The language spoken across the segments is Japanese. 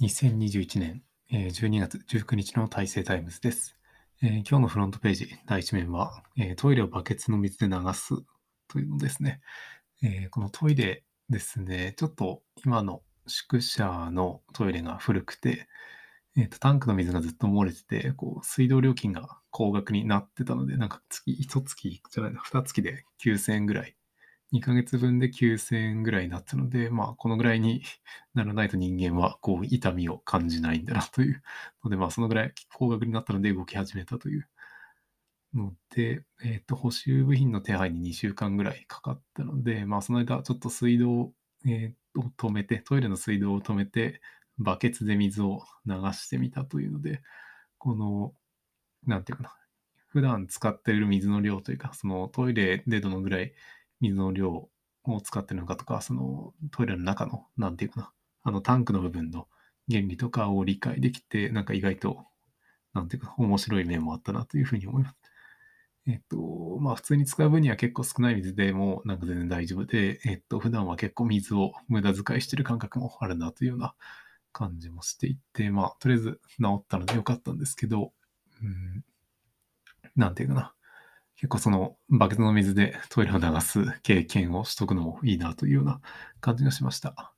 2021年12月19日の大成タイムズです。え今日のフロントページ第一面は、えトイレをバケツの水で流すというのですね。えこのトイレですね、ちょっと今の宿舎のトイレが古くて、えーとタンクの水がずっと漏れてて、こう水道料金が高額になってたので、なんか月、1月じゃないな、2月で9000円ぐらい、2ヶ月分で9000円ぐらいになったので、まあ、このぐらいに ならないと人間はこう痛みを感じないんだなというので、まあ、そのぐらい高額になったので動き始めたというので、えっ、と、補修部品の手配に2週間ぐらいかかったので、まあ、その間ちょっと水道を、止めて、トイレの水道を止めて、バケツで水を流してみたというので、この、なんていうかな、普段使っている水の量というか、そのトイレでどのぐらい水の量を使ってるのかとか、そのトイレの中の、なんていうかな、あのタンクの部分の原理とかを理解できて、なんか意外と、なんていうか、面白い面もあったなというふうに思います。えっと、まあ普通に使う分には結構少ない水でもなんか全然大丈夫で、えっと、普段は結構水を無駄遣いしてる感覚もあるなというような感じもしていて、まあとりあえず治ったのでよかったんですけど、うん、なんていうかな。結構そのバケツの水でトイレを流す経験をしとくのもいいなというような感じがしました。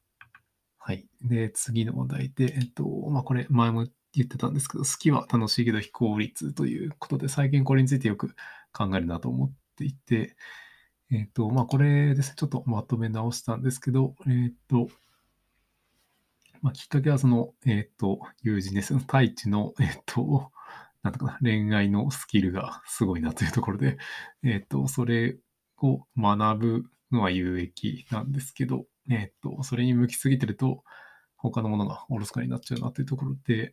はい。で、次のお題で、えっと、まあこれ前も言ってたんですけど、好きは楽しいけど非効率ということで、最近これについてよく考えるなと思っていて、えっと、まあこれですね、ちょっとまとめ直したんですけど、えっと、まあきっかけはその、えっと、友人です。太一の、えっと、なんとか、恋愛のスキルがすごいなというところで、えっと、それを学ぶのは有益なんですけど、えっと、それに向きすぎてると、他のものがおろそかになっちゃうなというところで、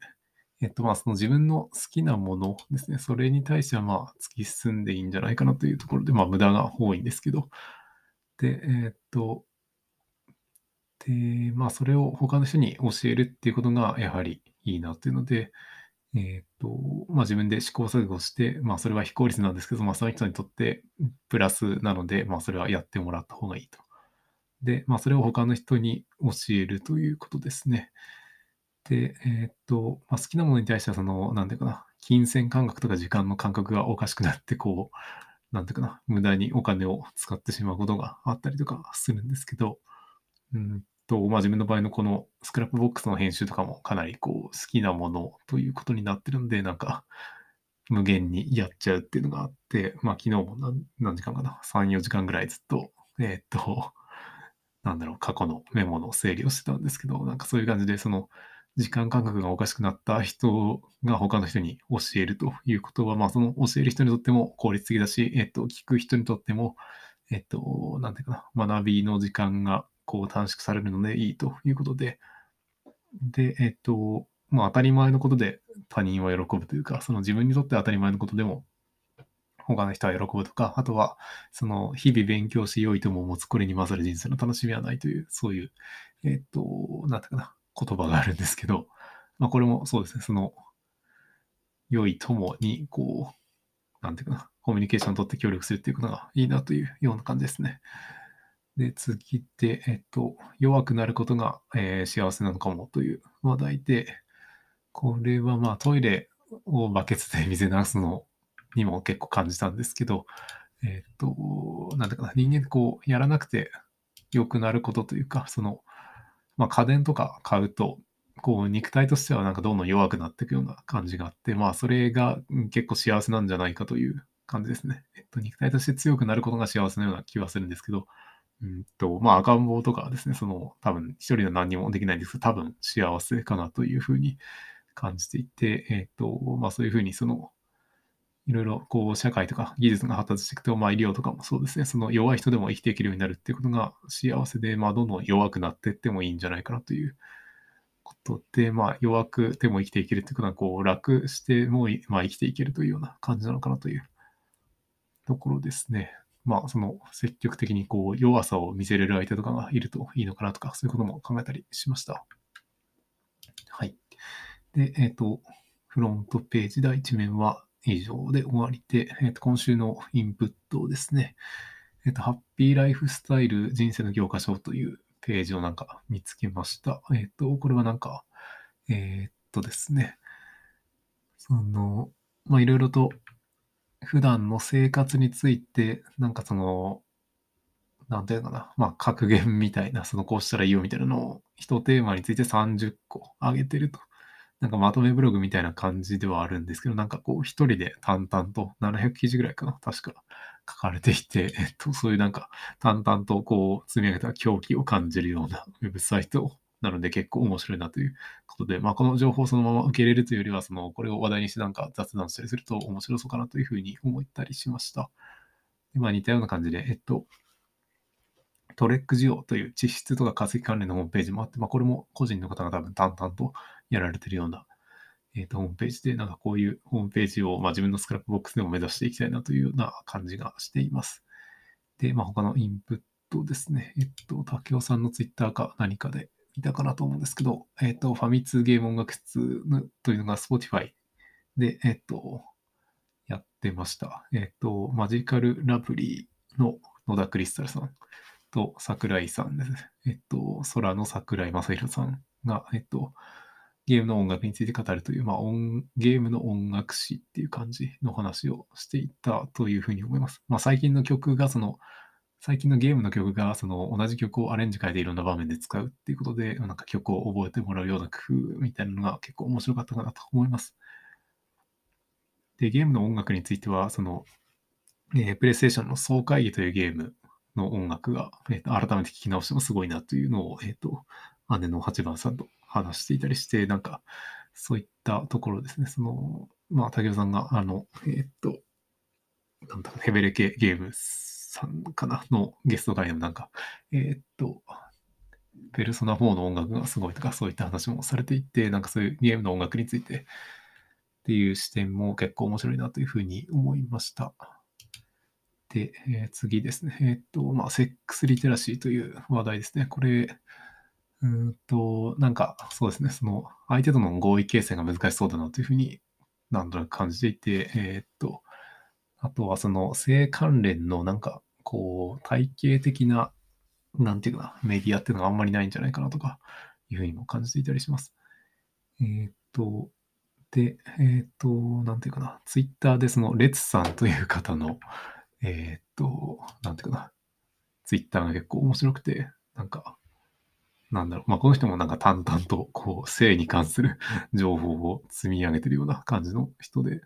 えっと、まあ、その自分の好きなものですね、それに対しては、まあ、突き進んでいいんじゃないかなというところで、まあ、無駄が多いんですけど、で、えっと、で、まあ、それを他の人に教えるっていうことが、やはりいいなというので、えっと、まあ、自分で試行錯誤して、まあ、それは非効率なんですけど、まあ、その人にとってプラスなので、まあ、それはやってもらった方がいいと。で、まあ、それを他の人に教えるということですね。で、えっと、まあ、好きなものに対しては、その、なんていうかな、金銭感覚とか時間の感覚がおかしくなって、こう、なんていうかな、無駄にお金を使ってしまうことがあったりとかするんですけど、うんと、まあ、自分の場合のこのスクラップボックスの編集とかもかなりこう好きなものということになってるんで、なんか無限にやっちゃうっていうのがあって、まあ昨日も何何時間かな、3、4時間ぐらいずっと、えーっと、なんだろう、過去のメモの整理をしてたんですけど、なんかそういう感じで、その時間感覚がおかしくなった人が他の人に教えるということは、まあその教える人にとっても効率的だし、えーっと、聞く人にとっても、えっと、なんていうかな、学びの時間がこう短縮されるのでいいということで、で、えっと、まあ当たり前のことで他人は喜ぶというか、その自分にとって当たり前のことでも他の人は喜ぶとか、あとはその日々勉強し良いとも持つこれに勝る人生の楽しみはないという、そういう、えっと、なんていうかな、言葉があるんですけど、まあこれもそうですね、その良い友にこう、なんていうかな、コミュニケーションを取って協力するっていうことがいいなというような感じですね。で、次で、えっと、弱くなることが、えー幸せなのかもという話題で、これはまあトイレをバケツで水流すのにも結構感じたんですけど、えっと、なんだかな、人間こう、やらなくて良くなることというか、その、まあ家電とか買うと、こう肉体としてはなんかどんどん弱くなっていくような感じがあって、まあそれが結構幸せなんじゃないかという感じですね。えっと、肉体として強くなることが幸せなような気はするんですけど、うんと、まあ赤ん坊とかですね、その多分一人で何にもできないんですけど、多分幸せかなというふうに感じていて、えっと、まあそういうふうにその、いろいろこう社会とか技術が発達していくと、まあ医療とかもそうですね、その弱い人でも生きていけるようになるっていうことが幸せで、まあどんどん弱くなっていってもいいんじゃないかなということで、まあ弱くても生きていけるっていうことは、こう楽しても、まあ生きていけるというような感じなのかなというところですね。まあその積極的にこう弱さを見せれる相手とかがいるといいのかなとか、そういうことも考えたりしました。はい。で、えっ、と、フロントページ第1面は以上で終わりで、えっ、と、今週のインプットですね。えっ、と、ハッピーライフスタイル人生の教科書というページをなんか見つけました。えっ、と、これはなんか、えっとですね、その、まあ、いろいろと普段の生活について、なんかその、なんていうのかな、まあ、格言みたいな、そのこうしたらいいよみたいなのを、一テーマについて30個あげてると。なんかまとめブログみたいな感じではあるんですけど、なんかこう一人で淡々と700記事ぐらいかな、確か書かれていて、えっと、そういうなんか淡々とこう積み上げた狂気を感じるようなウェブサイトをなので結構面白いなということで、まあこの情報をそのまま受け入れるというよりは、そのこれを話題にしてなんか雑談したりすると面白そうかなというふうに思ったりしました。でまあ似たような感じで、えっと、トレック需要という地質とか化石関連のホームページもあって、まあ、これも個人の方が多分淡々とやられてるような、えー、とホームページで、なんかこういうホームページを、まあ、自分のスクラップボックスでも目指していきたいなというような感じがしています。で、まあ、他のインプットですね。えっと、竹雄さんのツイッターか何かで見たかなと思うんですけど、えっと、ファミ通ゲーム音楽室というのが Spotify で、えっと、やってました。えっと、マジカルラブリーの野田クリスタルさんと桜井さんです。えっと、空の桜井正宏さんが、えっと、ゲームの音楽について語るという、まあ、音ゲームの音楽史っていう感じの話をしていたというふうに思います。まあ、最近の曲が、その、最近のゲームの曲が、その、同じ曲をアレンジ変えていろんな場面で使うっていうことで、なんか曲を覚えてもらうような工夫みたいなのが結構面白かったかなと思います。で、ゲームの音楽については、その、えー、プレイステーションの総会議というゲームの音楽が、えーと、改めて聞き直してもすごいなというのを、えっ、ー、と、姉の八番さんと話していたりして、なんか、そういったところですね。その、まあ、竹雄さんが、あの、えっ、ー、と、なんだろう、ヘベレケゲームさんかなのゲスト会でもなんか、えっ、と、ペルソナ4の音楽がすごいとか、そういった話もされていて、なんかそういうゲームの音楽についてっていう視点も結構面白いなというふうに思いました。で、えー、次ですね。えっ、と、まあ、セックスリテラシーという話題ですね。これ、うんと、なんか、そうですね。その、相手との合意形成が難しそうだなというふうになんとなく感じていて、えっ、と、あとはその性関連のなんか、こう、体系的な、なんていうかな、メディアっていうのがあんまりないんじゃないかなとか、いうふうにも感じていたりします。えっ、と、で、えっ、と、なんていうかな、ツイッターでその、レツさんという方の、えー、っと、なんていうかな、ツイッターが結構面白くて、なんか、なんだろう、まあ、この人もなんか淡々と、こう、性に関する 情報を積み上げてるような感じの人で、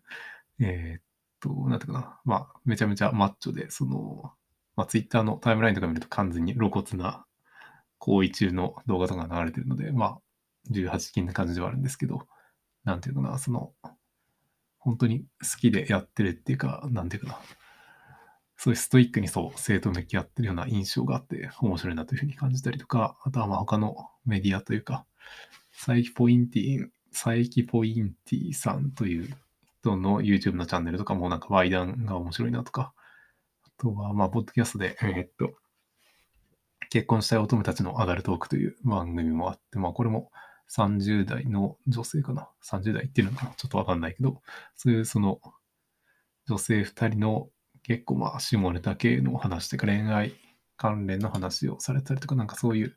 えー、っと、なんていうかな、まあ、めちゃめちゃマッチョで、その、まあ、ツイッターのタイムラインとか見ると完全に露骨な行為中の動画とかが流れてるので、まあ、18禁な感じではあるんですけど、なんていうかな、その、本当に好きでやってるっていうか、なんていうかな、そういうストイックにそう、生徒向き合ってるような印象があって、面白いなというふうに感じたりとか、あとはまあ他のメディアというか、佐伯ポインティ、佐伯ポインティさんという人の YouTube のチャンネルとかもなんかワイダンが面白いなとか、とはまあ、ポッドキャストで、えー、っと、結婚したい乙女たちのアダルトークという番組もあって、まあこれも30代の女性かな ?30 代っていうのかな？ちょっとわかんないけど、そういうその女性2人の結構まあ下ネタ系の話とか恋愛関連の話をされたりとか、なんかそういう、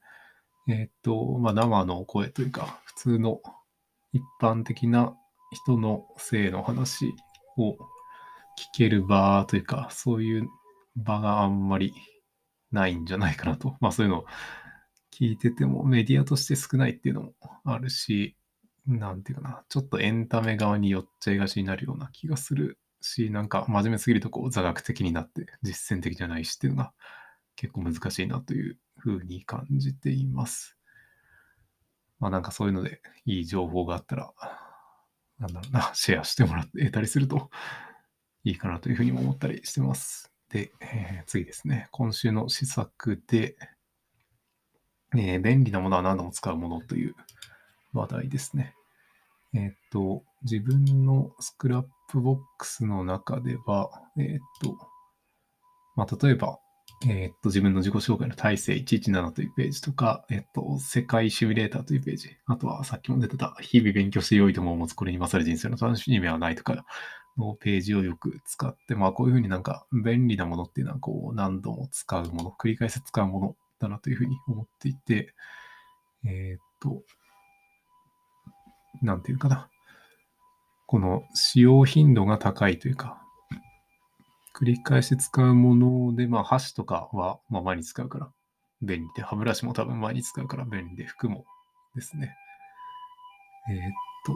えっ、と、まあ生の声というか、普通の一般的な人の性の話を聞ける場というか、そういう場があんまりないんじゃないかなと。まあそういうのを聞いててもメディアとして少ないっていうのもあるし、なんていうかな、ちょっとエンタメ側に寄っちゃいがちになるような気がするし、なんか真面目すぎるとこう座学的になって実践的じゃないしっていうのが結構難しいなというふうに感じています。まあなんかそういうのでいい情報があったら、なんだろうな、シェアしてもらって得たりするといいかなというふうにも思ったりしてます。で、えー、次ですね。今週の施策で、えー、便利なものは何度も使うものという話題ですね。えっ、と、自分のスクラップボックスの中では、えっ、と、まあ、例えば、えっ、と、自分の自己紹介の体制117というページとか、えっ、と、世界シミュレーターというページ、あとはさっきも出てた、日々勉強して良いと思うも持つこれに勝る人生の楽しみはないとかのページをよく使って、まあ、こういうふうになんか便利なものっていうのは、こう、何度も使うもの、繰り返し使うものだなというふうに思っていて、えっ、と、なんていうかな。この使用頻度が高いというか、繰り返し使うもので、まあ箸とかはまあ毎日使うから便利で、歯ブラシも多分毎日使うから便利で、服もですね。えー、っと、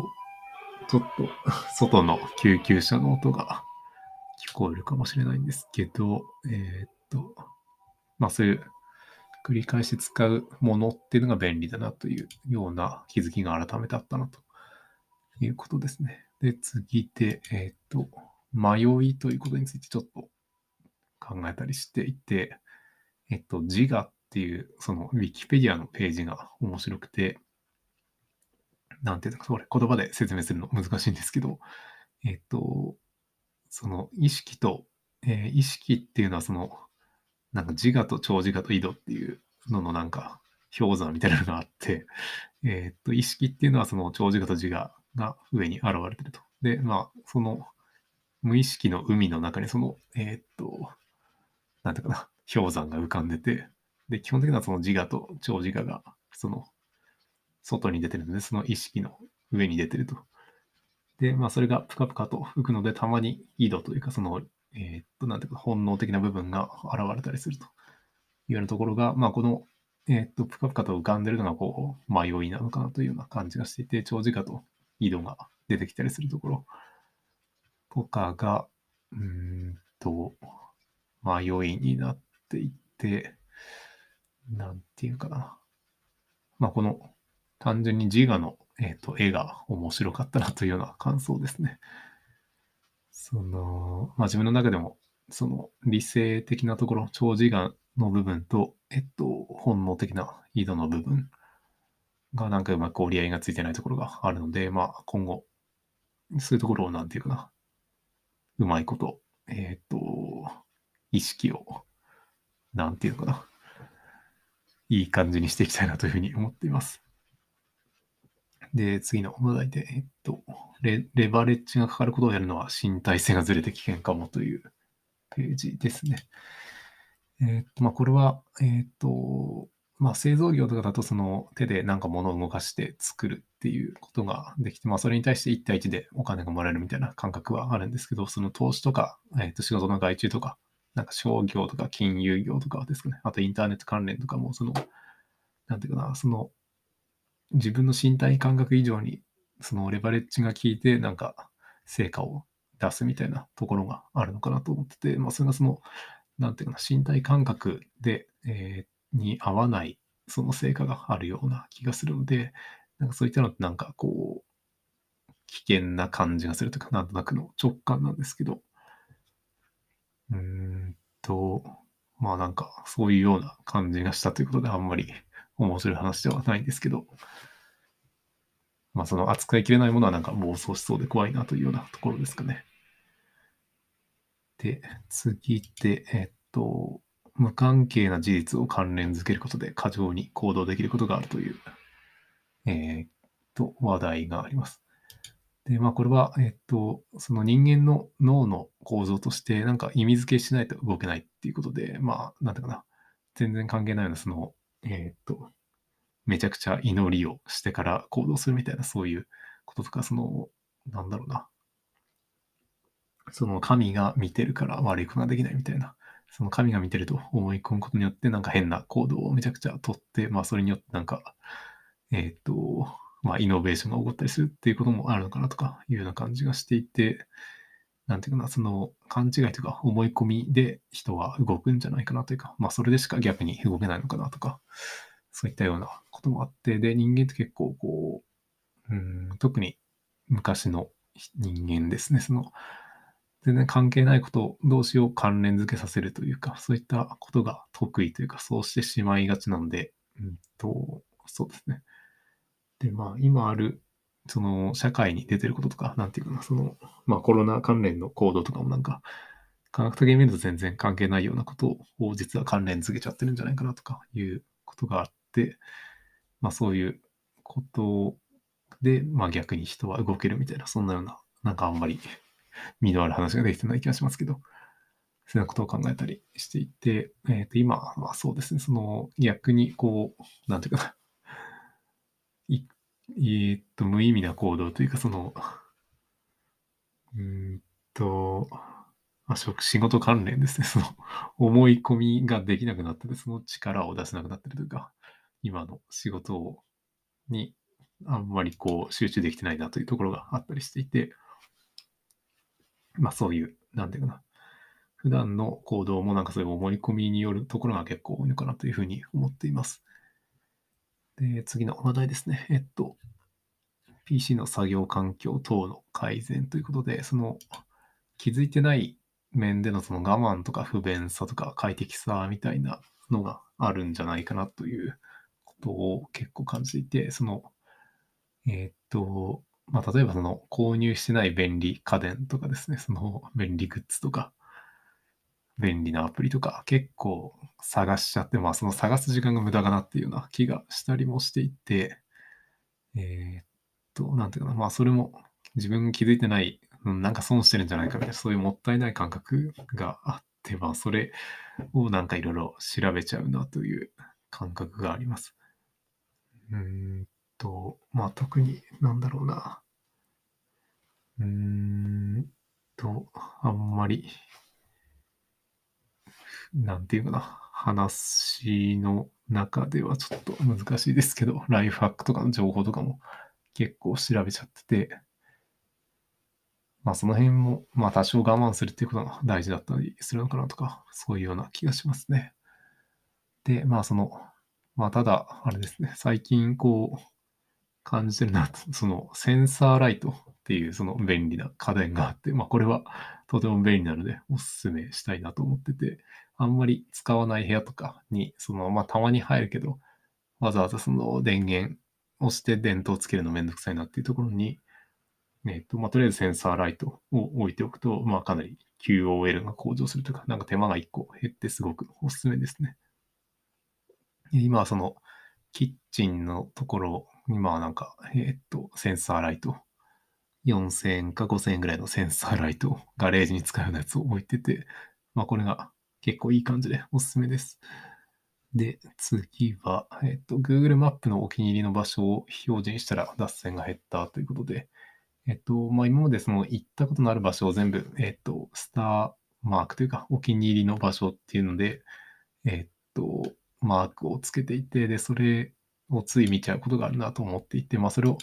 ちょっと 外の救急車の音が聞こえるかもしれないんですけど、えー、っと、まあそういう繰り返し使うものっていうのが便利だなというような気づきが改めてあったなということですね。で、次で、えっ、と、迷いということについてちょっと考えたりしていて、えっと、自我っていう、その、ウィキペディアのページが面白くて、なんていうのか、それ言葉で説明するの難しいんですけど、えっと、その意識と、えー、意識っていうのはその、なんか自我と超自我と井戸っていうののなんか氷山みたいなのがあって、えー、っと、意識っていうのはその超自我と自我が上に現れてると。で、まあ、その無意識の海の中にその、えー、っと、なんていうかな、氷山が浮かんでて、で、基本的にはその自我と超自我が、その、外に出てるので、その意識の上に出てると。で、まあ、それがぷかぷかと浮くので、たまに井戸というか、その、えー、っと、なんていうか、本能的な部分が現れたりするというようなところが、まあ、この、えー、っと、ぷかぷかと浮かんでるのが、こう、迷いなのかなというような感じがしていて、長時間と井戸が出てきたりするところとかが、うんと、迷いになっていて、なんていうかな。まあ、この、単純に自我の、えーと、絵が面白かったなというような感想ですね。その、まあ、自分の中でも、その理性的なところ、超自我の部分と、えっと、本能的な井戸の部分がなんかうまく折り合いがついてないところがあるので、まあ、今後、そういうところをなんていうかな、うまいこと、えっと、意識を、なんていうのかな、いい感じにしていきたいなというふうに思っています。で、次の話題で、えっとレ、レバレッジがかかることをやるのは身体性がずれて危険かもというページですね。えっと、まあ、これは、えっと、まあ、製造業とかだとその手でなんか物を動かして作るっていうことができて、まあ、それに対して1対1でお金がもらえるみたいな感覚はあるんですけど、その投資とか、えっと仕事の外注とか、なんか商業とか金融業とかですかね、あとインターネット関連とかも、その、なんていうかな、その、自分の身体感覚以上に、そのレバレッジが効いて、なんか、成果を出すみたいなところがあるのかなと思ってて、まあ、それがその、なんていうかな、身体感覚で、えー、に合わないその成果があるような気がするので、なんかそういったのってなんかこう、危険な感じがするとか、なんとなくの直感なんですけど、うーんと、まあなんかそういうような感じがしたということで、あんまり面白い話ではないんですけど、まあその扱いきれないものはなんか暴走しそうで怖いなというようなところですかね。で、次で、えっと、無関係な事実を関連づけることで過剰に行動できることがあるという、えー、と、話題があります。で、まあこれは、えっと、その人間の脳の構造として、なんか意味付けしないと動けないっていうことで、まあ、なんていうかな、全然関係ないような、その、えっと、めちゃくちゃ祈りをしてから行動するみたいな、そういうこととか、その、なんだろうな、その神が見てるから悪いことができないみたいな、その神が見てると思い込むことによって、なんか変な行動をめちゃくちゃとって、まあそれによってなんか、えっ、ー、と、まあイノベーションが起こったりするっていうこともあるのかなとかいうような感じがしていて、なんていうかな、その勘違いというか思い込みで人は動くんじゃないかなというか、まあそれでしか逆に動けないのかなとか、そういったようなこともあって、で、人間って結構こう、うん、特に昔の人間ですね、その、全然関係ないこと同士を関連付けさせるというか、そういったことが得意というか、そうしてしまいがちなので、うんと、そうですね。で、まあ、今ある、その、社会に出てることとか、なんていうかな、その、まあ、コロナ関連の行動とかもなんか、科学的に見ると全然関係ないようなことを実は関連付けちゃってるんじゃないかなとかいうことがあって、まあそういうことで、まあ逆に人は動けるみたいな、そんなような、なんかあんまり身のある話ができてない気がしますけど、そういうことを考えたりしていて、えっ、ー、と、今はそうですね、その逆にこう、なんていうかな、えーっと、無意味な行動というか、その、うんと、まあ、職仕事関連ですね。その思い込みができなくなってて、その力を出せなくなってるというか、今の仕事にあんまりこう集中できてないなというところがあったりしていて、まあそういう、なんていうかな。普段の行動もなんかそういう思い込みによるところが結構多いのかなというふうに思っています。で、次の話題ですね。えっと、PC の作業環境等の改善ということで、その気づいてない面でのその我慢とか不便さとか快適さみたいなのがあるんじゃないかなということを結構感じていて、その、えーっと、まあ、例えばその購入してない便利家電とかですね、その便利グッズとか、便利なアプリとか結構探しちゃって、まあその探す時間が無駄かなっていうような気がしたりもしていて、えーっと、なんていうかな、まあそれも自分気づいてない、うんなんか損してるんじゃないかみたいな、そういうもったいない感覚があって、まあそれをなんかいろいろ調べちゃうなという感覚があります。うーんと、まあ特になんだろうな。うーんと、あんまり、なんていうかな、話の中ではちょっと難しいですけど、ライフハックとかの情報とかも結構調べちゃってて、まあその辺も、まあ多少我慢するっていうことが大事だったりするのかなとか、そういうような気がしますね。で、まあその、まあただ、あれですね、最近こう、感じてるなと、そのセンサーライトっていうその便利な家電があって、まあこれはとても便利なのでおすすめしたいなと思ってて、あんまり使わない部屋とかに、そのまあたまに入るけど、わざわざその電源をして電灯をつけるのめんどくさいなっていうところに、えっと、まあとりあえずセンサーライトを置いておくと、まあかなり QOL が向上するとか、なんか手間が1個減ってすごくおすすめですね。今はそのキッチンのところ今はなんか、えっと、センサーライト。4000円か5000円ぐらいのセンサーライトをガレージに使うようなやつを置いてて、まあこれが結構いい感じでおすすめです。で、次は、えっと、Google マップのお気に入りの場所を表示にしたら脱線が減ったということで、えっと、まあ今までその行ったことのある場所を全部、えっと、スターマークというかお気に入りの場所っていうので、えっと、マークをつけていて、で、それをつい見ちゃうことがあるなと思っていて、まあ、それを、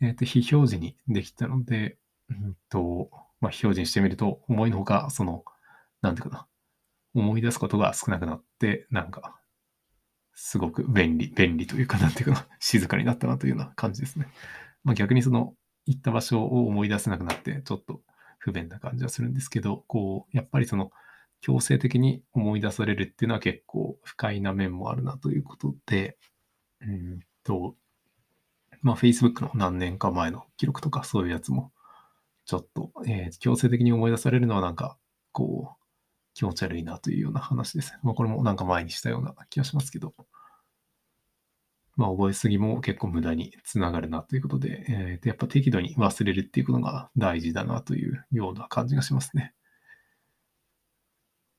えー、と非表示にできたので、うんとまあ、非表示にしてみると、思いのほか、その、なんていうかな、思い出すことが少なくなって、なんか、すごく便利、便利というか、なんていうか、静かになったなというような感じですね。まあ、逆にその、行った場所を思い出せなくなって、ちょっと不便な感じはするんですけど、こう、やっぱりその、強制的に思い出されるっていうのは結構不快な面もあるなということで、うんと、まあ、Facebook の何年か前の記録とかそういうやつも、ちょっと、えー強制的に思い出されるのはなんか、こう、気持ち悪いなというような話です。まあ、これもなんか前にしたような気がしますけど、まあ、覚えすぎも結構無駄につながるなということで、えーやっぱ適度に忘れるっていうことが大事だなというような感じがしますね。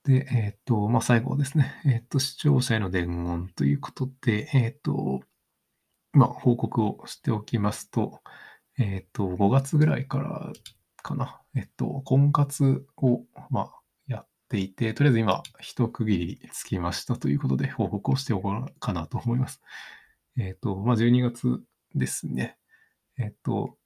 で、えっ、と、まあ、最後ですね。えっ、と、視聴者への伝言ということで、えっ、と、まあ、報告をしておきますと、えっ、と、5月ぐらいからかな。えっ、と、婚活を、まあ、っていて、とりあえず今、一区切りつきましたということで、報告をしておこうかなと思います。えっ、と、まあ、12月ですね。えっ、と、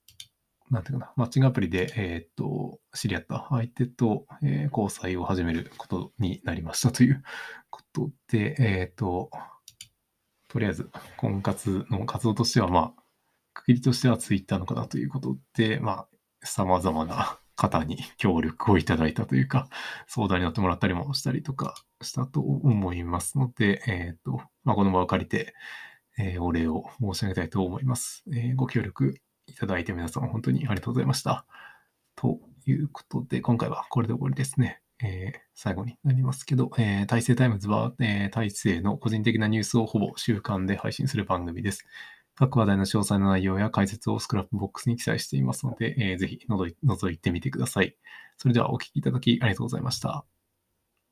なんていうかな、マッチングアプリで、えっ、と、知り合った相手と、え交際を始めることになりましたということで、えっ、と、とりあえず、婚活の活動としては、まあ、区切りとしてはツイッターのかなということで、まあ、様々な方に協力をいただいたというか、相談に乗ってもらったりもしたりとかしたと思いますので、えっ、と、まあ、この場を借りて、えーお礼を申し上げたいと思います。えーご協力いただいて皆さん本当にありがとうございました。ということで、今回はこれで終わりですね。えー最後になりますけど、えー大成タイムズは、えー大成の個人的なニュースをほぼ週間で配信する番組です。各話題の詳細の内容や解説をスクラップボックスに記載していますので、えーぜひ覗い覗いてみてください。それではお聞きいただきありがとうございました。